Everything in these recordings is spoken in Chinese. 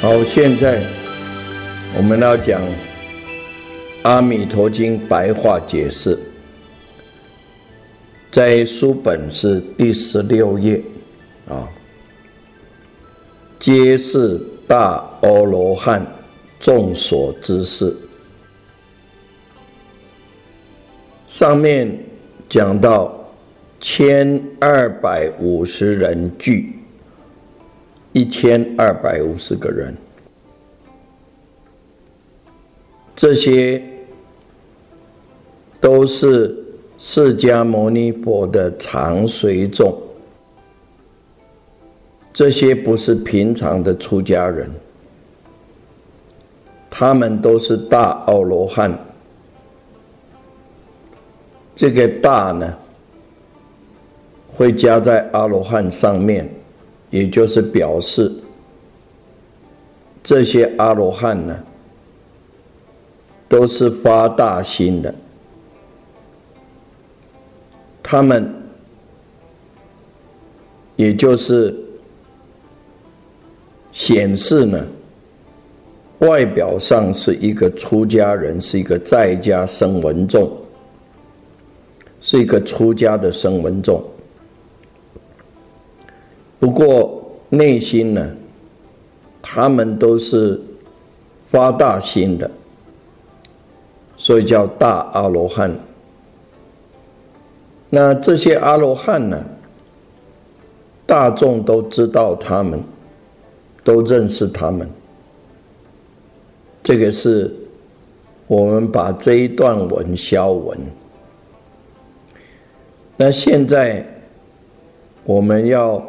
好，现在我们要讲《阿弥陀经》白话解释，在书本是第十六页啊，皆是大阿罗汉众所知事。上面讲到千二百五十人聚。一千二百五十个人，这些都是释迦牟尼佛的常随众，这些不是平常的出家人，他们都是大奥罗汉。这个“大”呢，会加在阿罗汉上面。也就是表示，这些阿罗汉呢，都是发大心的，他们也就是显示呢，外表上是一个出家人，是一个在家生文众，是一个出家的生文众。不过内心呢，他们都是发大心的，所以叫大阿罗汉。那这些阿罗汉呢，大众都知道他们，都认识他们。这个是我们把这一段文消文。那现在我们要。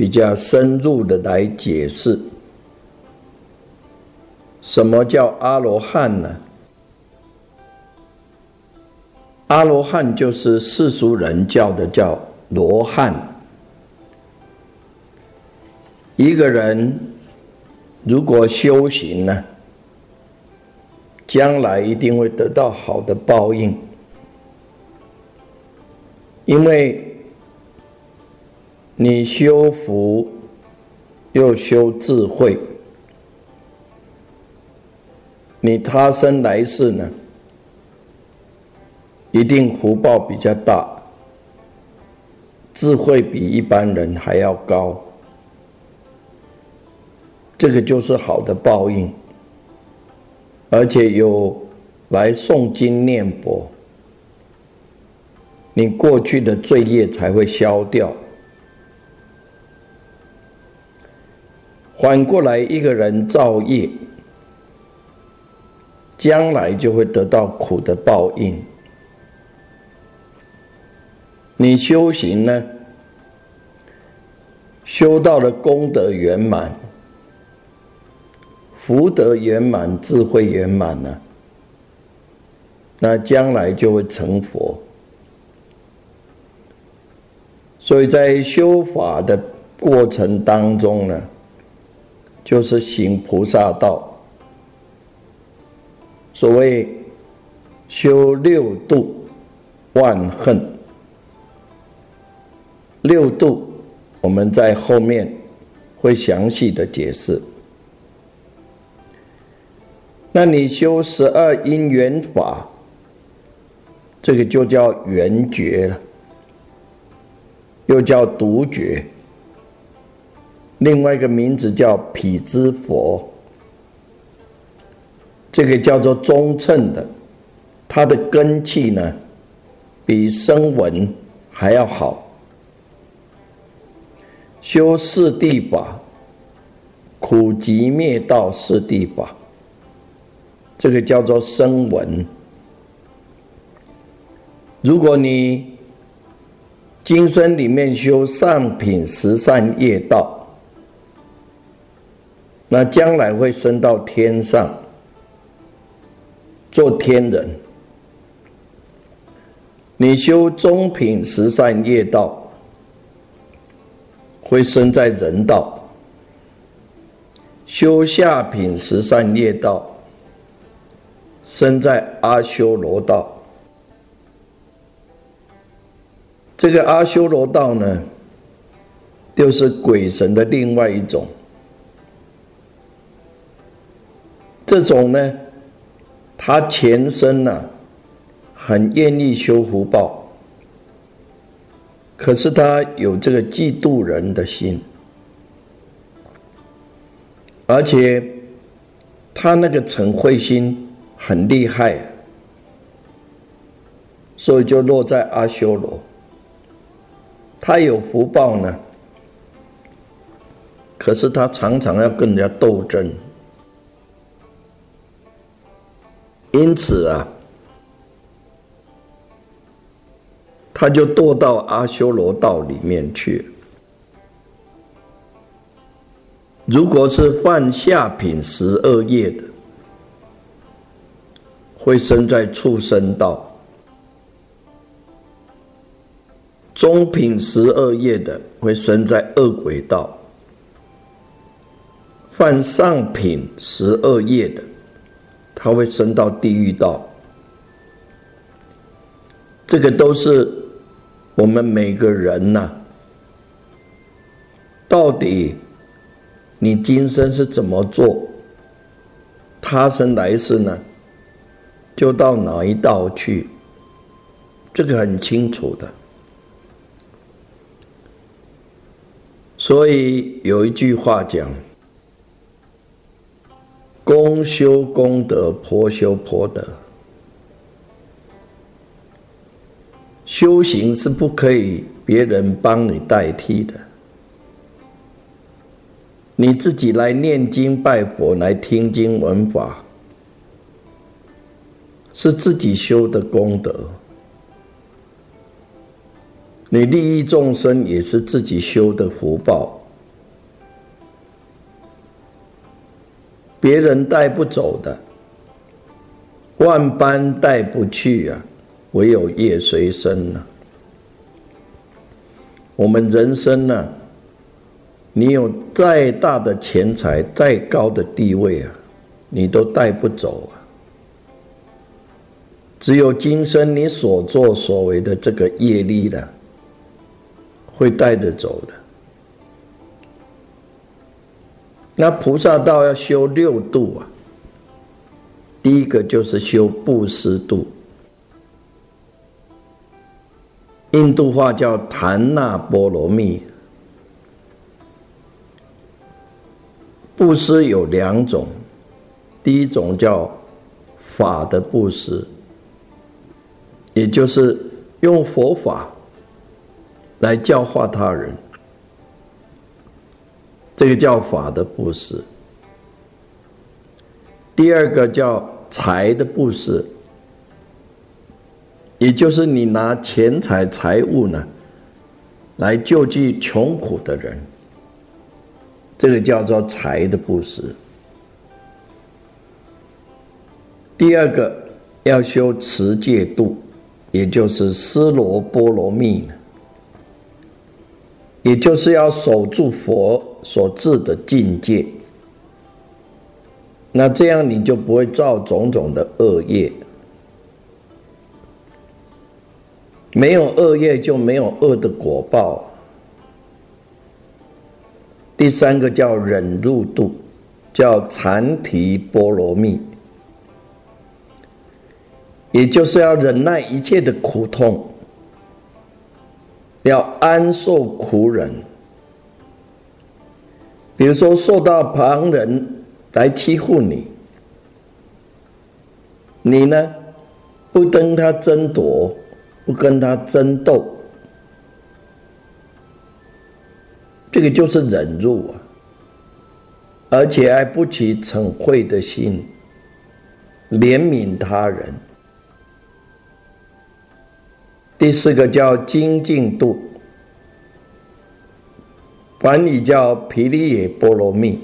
比较深入的来解释，什么叫阿罗汉呢？阿罗汉就是世俗人叫的叫罗汉。一个人如果修行呢，将来一定会得到好的报应，因为。你修福，又修智慧，你他生来世呢，一定福报比较大，智慧比一般人还要高，这个就是好的报应，而且有来诵经念佛，你过去的罪业才会消掉。反过来，一个人造业，将来就会得到苦的报应。你修行呢，修到了功德圆满、福德圆满、智慧圆满呢，那将来就会成佛。所以在修法的过程当中呢。就是行菩萨道。所谓修六度万恨，六度我们在后面会详细的解释。那你修十二因缘法，这个就叫缘觉了。又叫独觉，另外一个名字叫毗支佛。这个叫做中称的，它的根气呢，比声闻还要好。修四谛法，苦集灭道四谛法，这个叫做声闻。如果你今生里面修上品十善业道，那将来会升到天上。做天人，你修中品十善业道，会生在人道；修下品十善业道，生在阿修罗道。这个阿修罗道呢，就是鬼神的另外一种。这种呢。他前身呢，很愿意修福报，可是他有这个嫉妒人的心，而且他那个嗔恚心很厉害，所以就落在阿修罗。他有福报呢，可是他常常要跟人家斗争。因此啊，他就堕到阿修罗道里面去。如果是犯下品十二业的，会生在畜生道；中品十二业的，会生在恶鬼道；犯上品十二业的。他会升到地狱道，这个都是我们每个人呐。到底你今生是怎么做，他生来世呢，就到哪一道去，这个很清楚的。所以有一句话讲。公修功德，婆修婆德。修行是不可以别人帮你代替的，你自己来念经拜佛，来听经闻法，是自己修的功德。你利益众生，也是自己修的福报。别人带不走的，万般带不去啊，唯有业随身呐。我们人生呢，你有再大的钱财，再高的地位啊，你都带不走啊。只有今生你所作所为的这个业力的，会带着走的。那菩萨道要修六度啊，第一个就是修布施度，印度话叫檀那波罗蜜。布施有两种，第一种叫法的布施，也就是用佛法来教化他人。这个叫法的布施，第二个叫财的布施，也就是你拿钱财财物呢，来救济穷苦的人，这个叫做财的布施。第二个要修持戒度，也就是斯罗波罗蜜。也就是要守住佛所至的境界，那这样你就不会造种种的恶业。没有恶业，就没有恶的果报。第三个叫忍入度，叫禅提波罗蜜，也就是要忍耐一切的苦痛。要安受苦忍。比如说，受到旁人来欺负你，你呢不跟他争夺，不跟他争斗，这个就是忍辱啊，而且还不起嗔恚的心，怜悯他人。第四个叫精进度。管你叫毗梨耶波罗蜜，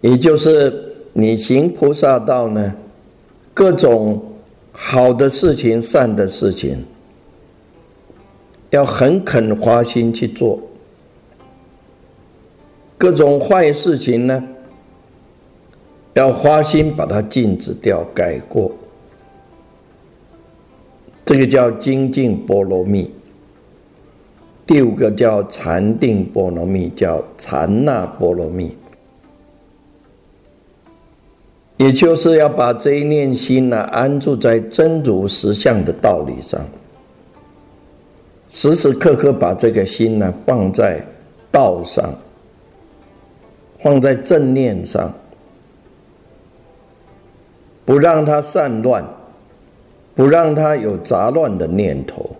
也就是你行菩萨道呢，各种好的事情、善的事情，要很肯花心去做；各种坏事情呢，要花心把它禁止掉、改过。这个叫精进波罗蜜。第五个叫禅定波罗蜜，叫禅那波罗蜜，也就是要把这一念心呢安住在真如实相的道理上，时时刻刻把这个心呢放在道上，放在正念上，不让它散乱，不让它有杂乱的念头。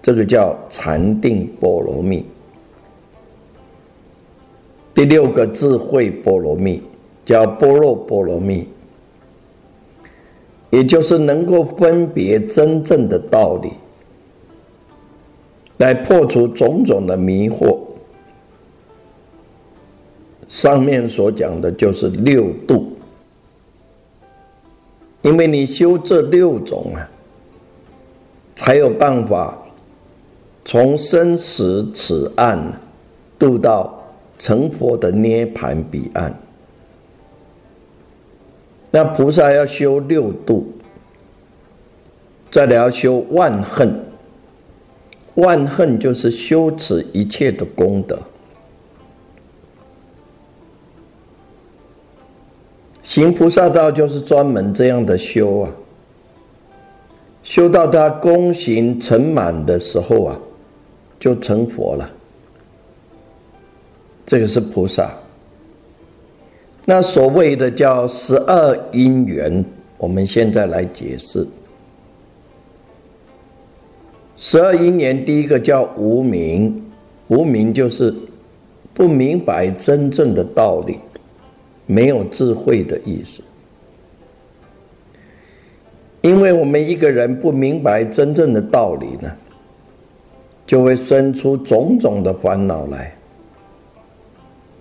这个叫禅定波罗蜜，第六个智慧波罗蜜叫般若波罗蜜，也就是能够分别真正的道理，来破除种种的迷惑。上面所讲的就是六度，因为你修这六种啊，才有办法。从生死此岸渡到成佛的涅盘彼岸，那菩萨要修六度，再来要修万恨。万恨就是修持一切的功德，行菩萨道就是专门这样的修啊。修到他功行成满的时候啊。就成佛了，这个是菩萨。那所谓的叫十二因缘，我们现在来解释。十二因缘，第一个叫无明，无明就是不明白真正的道理，没有智慧的意思。因为我们一个人不明白真正的道理呢。就会生出种种的烦恼来，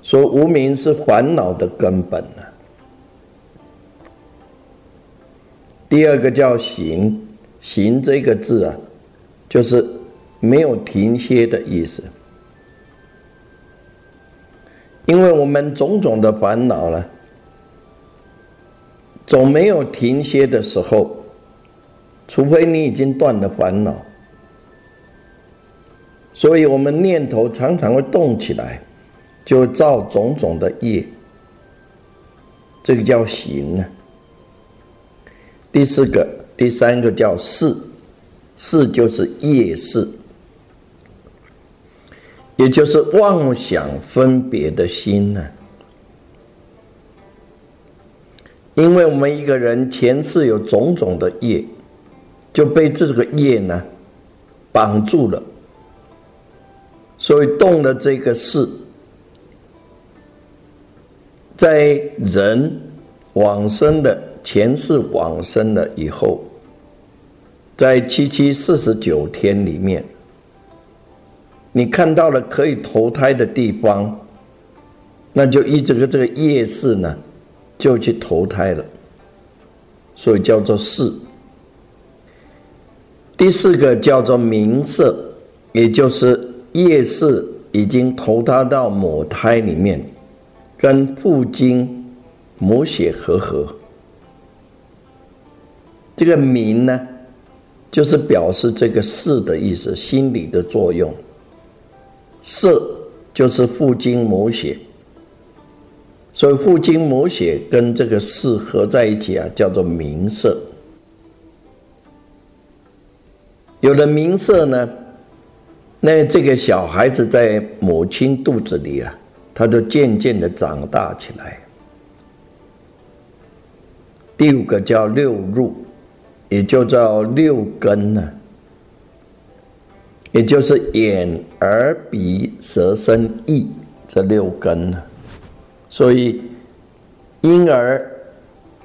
说无名是烦恼的根本呢。第二个叫行，行这个字啊，就是没有停歇的意思，因为我们种种的烦恼呢，总没有停歇的时候，除非你已经断了烦恼。所以，我们念头常常会动起来，就造种种的业，这个叫行呢。第四个、第三个叫事，事就是业事，也就是妄想分别的心呢。因为我们一个人前世有种种的业，就被这个业呢绑住了。所以动了这个事，在人往生的前世往生了以后，在七七四十九天里面，你看到了可以投胎的地方，那就依这个这个业事呢，就去投胎了，所以叫做事。第四个叫做名色，也就是。夜市已经投胎到母胎里面，跟父精母血合合。这个明呢，就是表示这个事的意思，心理的作用。色就是父精母血，所以父精母血跟这个事合在一起啊，叫做明色。有了明色呢，那这个小孩子在母亲肚子里啊，他就渐渐的长大起来。第五个叫六入，也就叫六根呢，也就是眼、耳、鼻、舌、身、意这六根呢。所以婴儿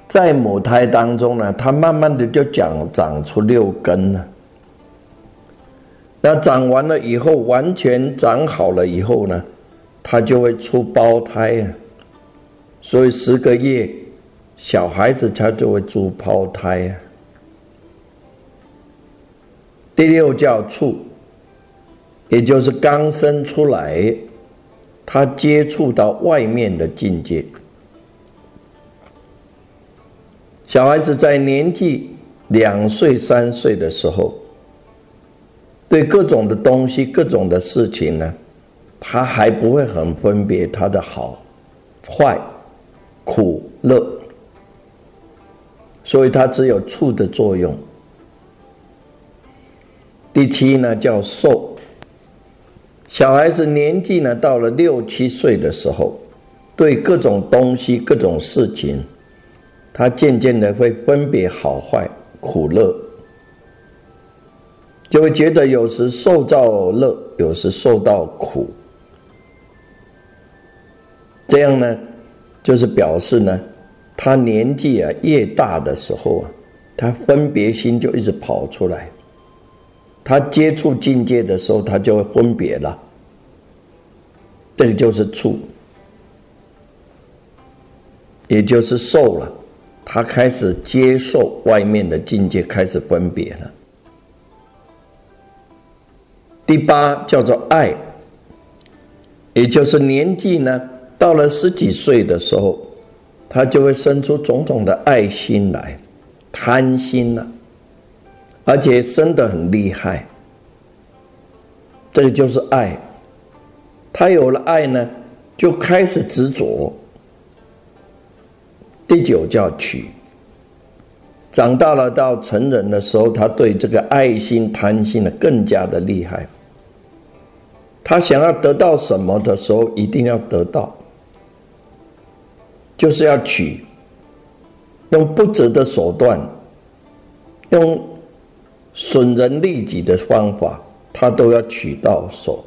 在母胎当中呢，他慢慢的就长长出六根了。那长完了以后，完全长好了以后呢，他就会出胞胎啊。所以十个月。小孩子他就会出胞胎啊。第六叫处，也就是刚生出来，他接触到外面的境界。小孩子在年纪两岁、三岁的时候，对各种的东西、各种的事情呢，他还不会很分别他的好、坏、苦、乐。所以它只有触的作用。第七呢叫受，小孩子年纪呢到了六七岁的时候，对各种东西、各种事情，他渐渐的会分别好坏、苦乐，就会觉得有时受到乐，有时受到苦。这样呢，就是表示呢。他年纪啊越大的时候啊，他分别心就一直跑出来。他接触境界的时候，他就会分别了。这个就是处，也就是受了。他开始接受外面的境界，开始分别了。第八叫做爱，也就是年纪呢到了十几岁的时候。他就会生出种种的爱心来，贪心了，而且生得很厉害。这个就是爱。他有了爱呢，就开始执着。第九叫取。长大了到成人的时候，他对这个爱心、贪心呢更加的厉害。他想要得到什么的时候，一定要得到。就是要取，用不择的手段，用损人利己的方法，他都要取到手。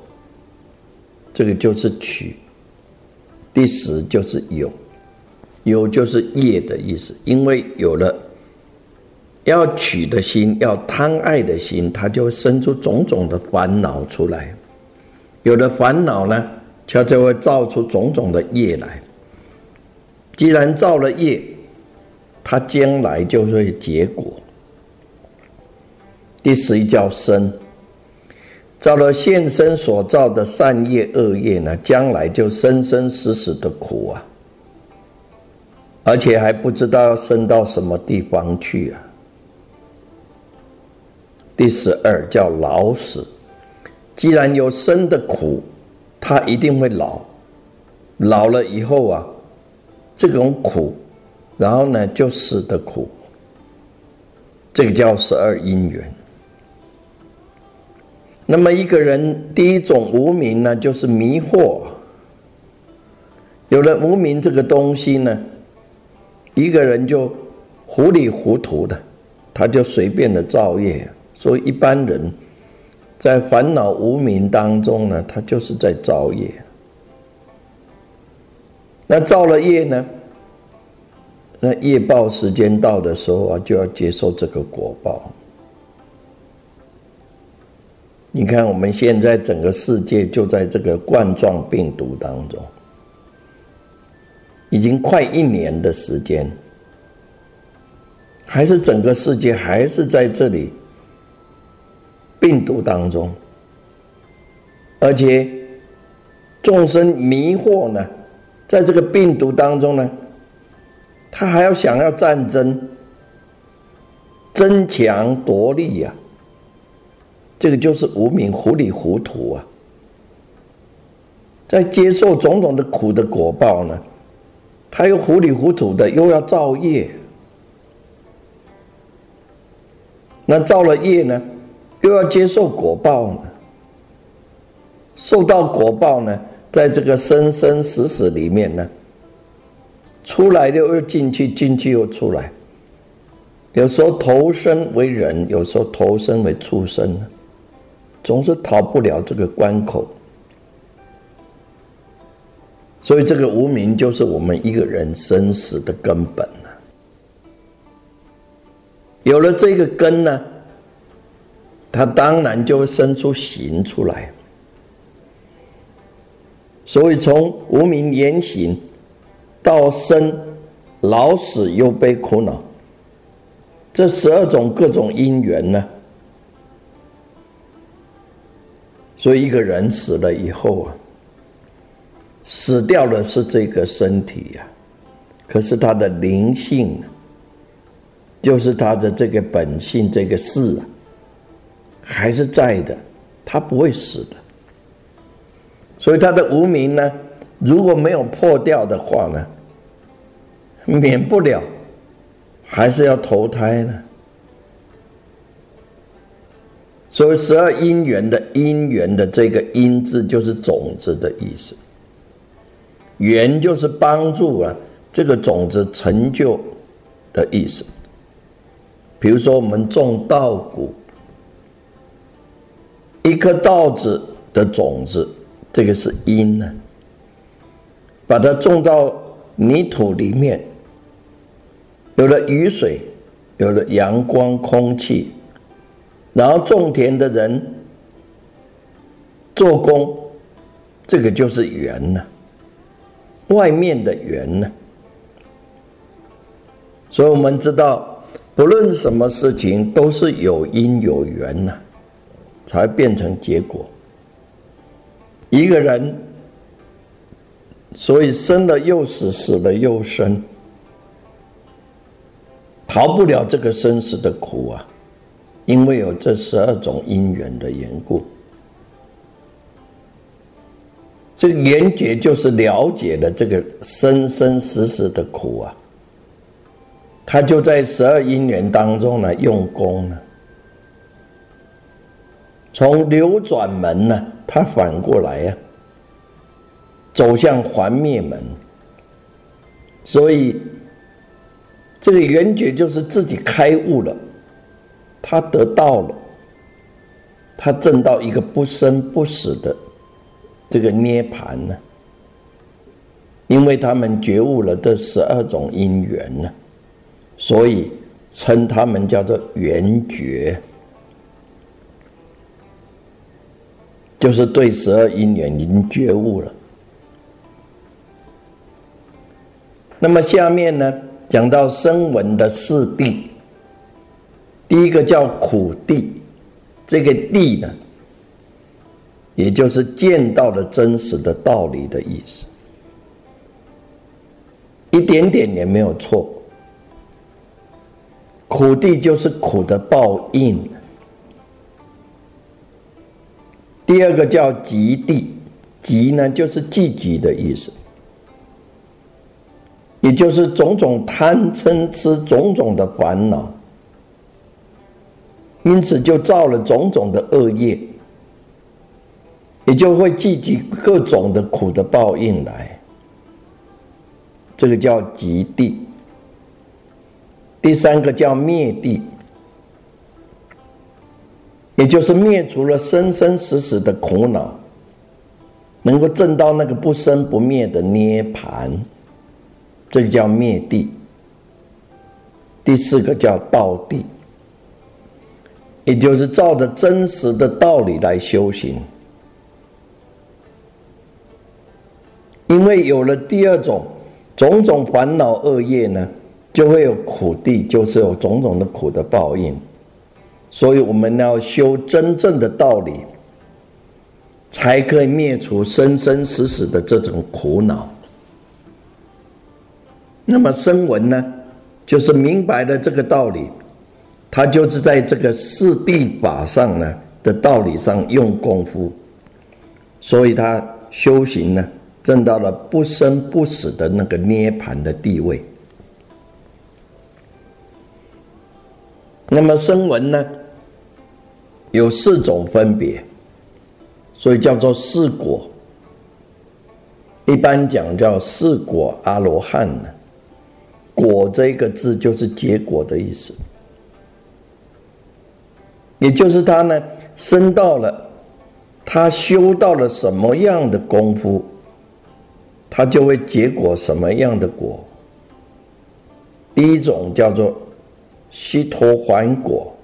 这个就是取。第十就是有，有就是业的意思。因为有了要取的心，要贪爱的心，他就生出种种的烦恼出来。有了烦恼呢，它就会造出种种的业来。既然造了业，他将来就会结果。第十一叫生，造了现身所造的善业恶业呢，将来就生生死死的苦啊，而且还不知道要生到什么地方去啊。第十二叫老死，既然有生的苦，他一定会老，老了以后啊。这种苦，然后呢，就死的苦，这个叫十二因缘。那么一个人第一种无名呢，就是迷惑。有了无名这个东西呢，一个人就糊里糊涂的，他就随便的造业。所以一般人在烦恼无名当中呢，他就是在造业。那造了业呢？那业报时间到的时候啊，就要接受这个果报。你看，我们现在整个世界就在这个冠状病毒当中，已经快一年的时间，还是整个世界还是在这里病毒当中，而且众生迷惑呢。在这个病毒当中呢，他还要想要战争、争强夺利呀，这个就是无名糊里糊涂啊，在接受种种的苦的果报呢，他又糊里糊涂的又要造业，那造了业呢，又要接受果报呢，受到果报呢，在这个生生死死里面呢，出来又又进去，进去又出来，有时候投身为人，有时候投身为畜生，总是逃不了这个关口。所以，这个无名就是我们一个人生死的根本了。有了这个根呢，他当然就会生出行出来。所以，从无名言行到生老死忧悲苦恼，这十二种各种因缘呢，所以一个人死了以后啊。死掉的是这个身体呀，可是他的灵性，就是他的这个本性，这个事啊，还是在的，他不会死的。所以他的无名呢，如果没有破掉的话呢，免不了还是要投胎呢。所以十二因缘的因缘的这个因字，就是种子的意思。缘就是帮助啊，这个种子成就的意思。比如说，我们种稻谷，一颗稻子的种子，这个是因呢，把它种到泥土里面，有了雨水，有了阳光、空气，然后种田的人做工，这个就是缘呢。外面的缘呢？所以我们知道，不论什么事情，都是有因有缘呐，才变成结果。一个人，所以生了又死，死了又生，逃不了这个生死的苦啊，因为有这十二种因缘的缘故。这个缘觉就是了解了这个生生死死的苦啊，他就在十二因缘当中呢用功呢，从流转门呢，他反过来呀，走向还灭门，所以这个缘觉就是自己开悟了，他得到了，他证到一个不生不死的。这个涅盘呢，因为他们觉悟了这十二种因缘呢，所以称他们叫做缘觉，就是对十二因缘已经觉悟了。那么下面呢，讲到声闻的四谛，第一个叫苦谛，这个谛呢。也就是见到了真实的道理的意思，一点点也没有错。苦地就是苦的报应。第二个叫极地，极呢就是积极的意思，也就是种种贪嗔痴种种的烦恼，因此就造了种种的恶业。也就会聚集各种的苦的报应来，这个叫极地。第三个叫灭地，也就是灭除了生生死死的苦恼，能够证到那个不生不灭的涅盘，这叫灭地。第四个叫道地，也就是照着真实的道理来修行。因为有了第二种种种烦恼恶业呢，就会有苦地，就是有种种的苦的报应。所以我们要修真正的道理，才可以灭除生生死死的这种苦恼。那么声闻呢，就是明白了这个道理，他就是在这个四谛法上呢的道理上用功夫，所以他修行呢。证到了不生不死的那个涅盘的地位。那么声闻呢，有四种分别，所以叫做四果。一般讲叫四果阿罗汉呢。果这个字就是结果的意思，也就是他呢，升到了，他修到了什么样的功夫，他就会结果什么样的果。第一种叫做悉陀还果，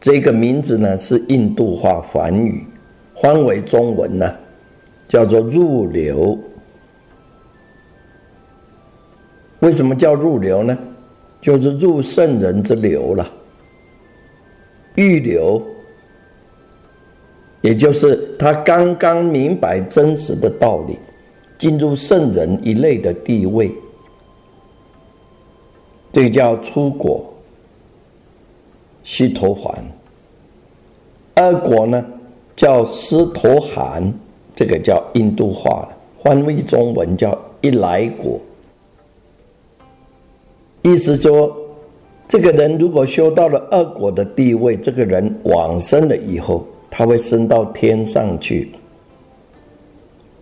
这个名字呢是印度话梵语，翻为中文呢叫做入流。为什么叫入流呢？就是入圣人之流了。预流，也就是他刚刚明白真实的道理，进入圣人一类的地位，这叫出果。须陀洹。二果呢，叫斯陀含，这个叫印度话，翻译中文叫一来果。意思说，这个人如果修到了二果的地位，这个人往生了以后，他会升到天上去，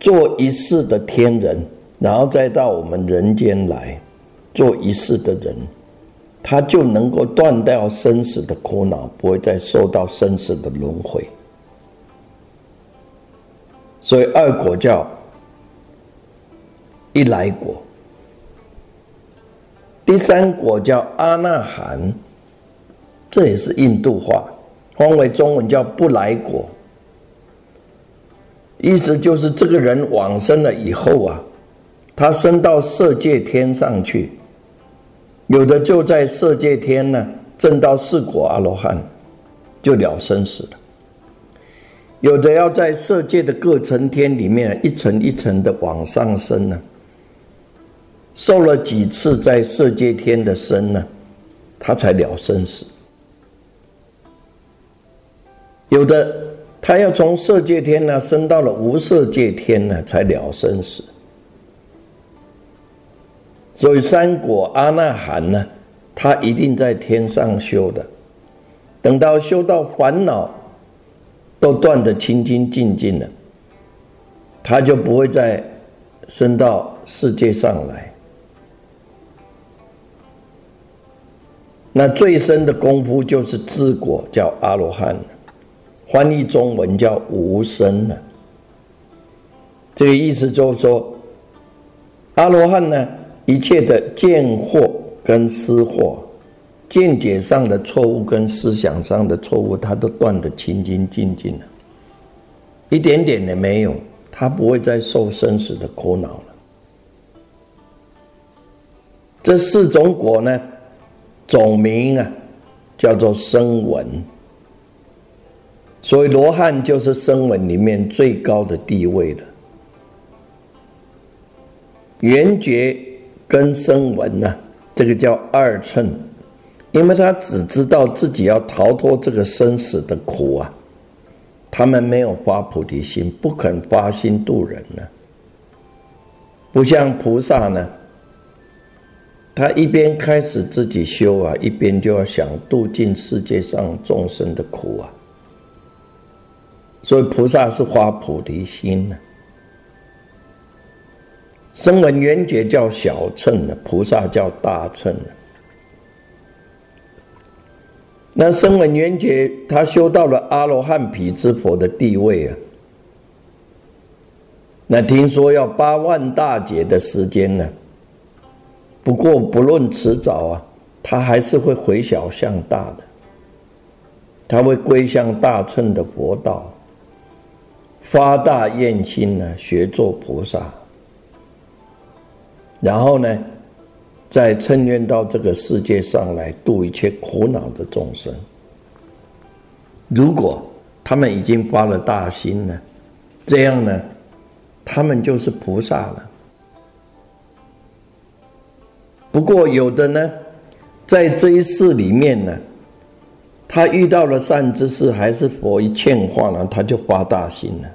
做一世的天人，然后再到我们人间来做一世的人，他就能够断掉生死的苦恼，不会再受到生死的轮回。所以二果叫一来果。第三果叫阿那含，这也是印度话，翻为中文叫不来果。意思就是这个人往生了以后啊，他升到色界天上去，有的就在色界天呢证到四果阿罗汉，就了生死了；有的要在色界的各层天里面一层一层的往上升呢。受了几次在色界天的生呢，他才了生死。有的他要从色界天呢升到了无色界天呢，才了生死。所以三果阿那含呢，他一定在天上修的。等到修到烦恼都断得清清净净了，他就不会再升到世界上来。那最深的功夫就是智果，叫阿罗汉，翻译中文叫无生呢。这个意思就是说，阿罗汉呢，一切的见惑跟思惑，见解上的错误跟思想上的错误，他都断得清清净净了，一点点也没有，他不会再受生死的苦恼了。这四种果呢？总名啊，叫做声闻，所以罗汉就是声闻里面最高的地位了。圆觉根生闻呢，这个叫二乘，因为他只知道自己要逃脱这个生死的苦啊，他们没有发菩提心，不肯发心度人呢，不像菩萨呢。他一边开始自己修啊，一边就要想度尽世界上众生的苦啊。所以菩萨是发菩提心呢。声闻缘觉叫小乘的，菩萨叫大乘。那声闻缘觉他修到了阿罗汉毗支佛的地位啊。那听说要八万大劫的时间呢。不过，不论迟早啊，他还是会回小向大的，他会归向大乘的佛道，发大愿心呢，学做菩萨，然后呢，再乘愿到这个世界上来度一切苦恼的众生。如果他们已经发了大心呢，这样呢，他们就是菩萨了。不过有的呢，在这一世里面呢，他遇到了善知识，还是佛一劝化呢，他就发大心了。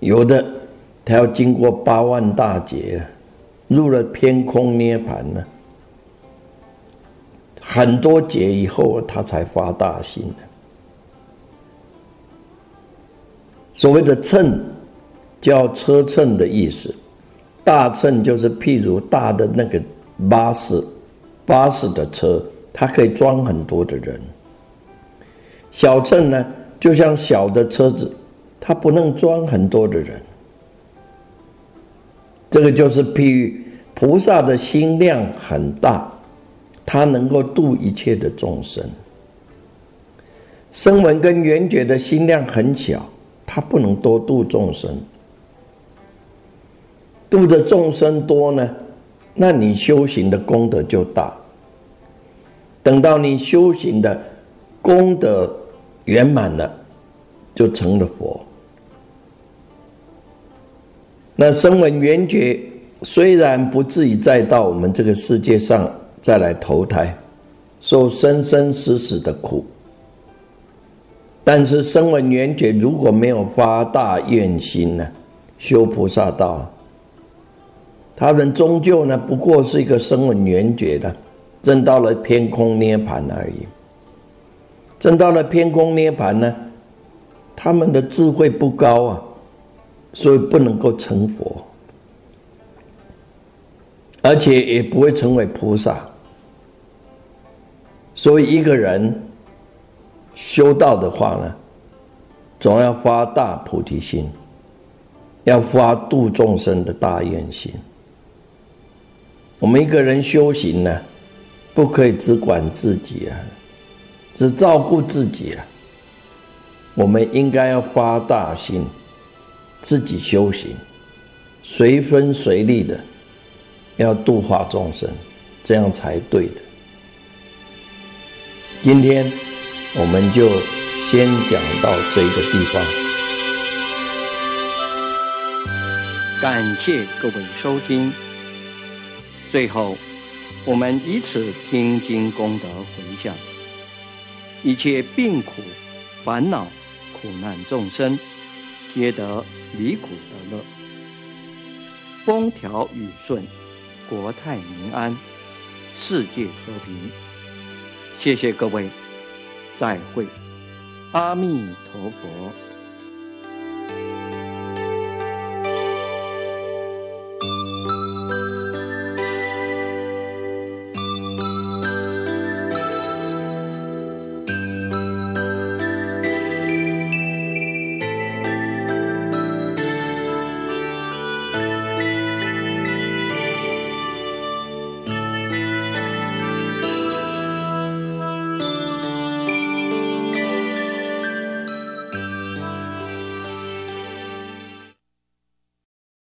有的他要经过八万大劫，入了偏空涅盘呢，很多劫以后，他才发大心所谓的秤，叫车秤的意思。大秤就是譬如大的那个巴士，巴士的车，它可以装很多的人。小秤呢，就像小的车子，它不能装很多的人。这个就是譬喻菩萨的心量很大，他能够度一切的众生。声闻跟缘觉的心量很小，他不能多度众生。度的众生多呢，那你修行的功德就大。等到你修行的功德圆满了，就成了佛。那声闻缘觉虽然不至于再到我们这个世界上再来投胎，受生生死死的苦，但是声闻缘觉如果没有发大愿心呢，修菩萨道。他们终究呢，不过是一个声闻缘觉的，证到了偏空涅盘而已。证到了偏空涅盘呢，他们的智慧不高啊，所以不能够成佛，而且也不会成为菩萨。所以一个人修道的话呢，总要发大菩提心，要发度众生的大愿心。我们一个人修行呢，不可以只管自己啊，只照顾自己啊。我们应该要发大心，自己修行，随分随力的要度化众生，这样才对的。今天我们就先讲到这个地方，感谢各位收听。最后，我们以此听经功德回向，一切病苦、烦恼、苦难众生，皆得离苦得乐，风调雨顺，国泰民安，世界和平。谢谢各位，再会，阿弥陀佛。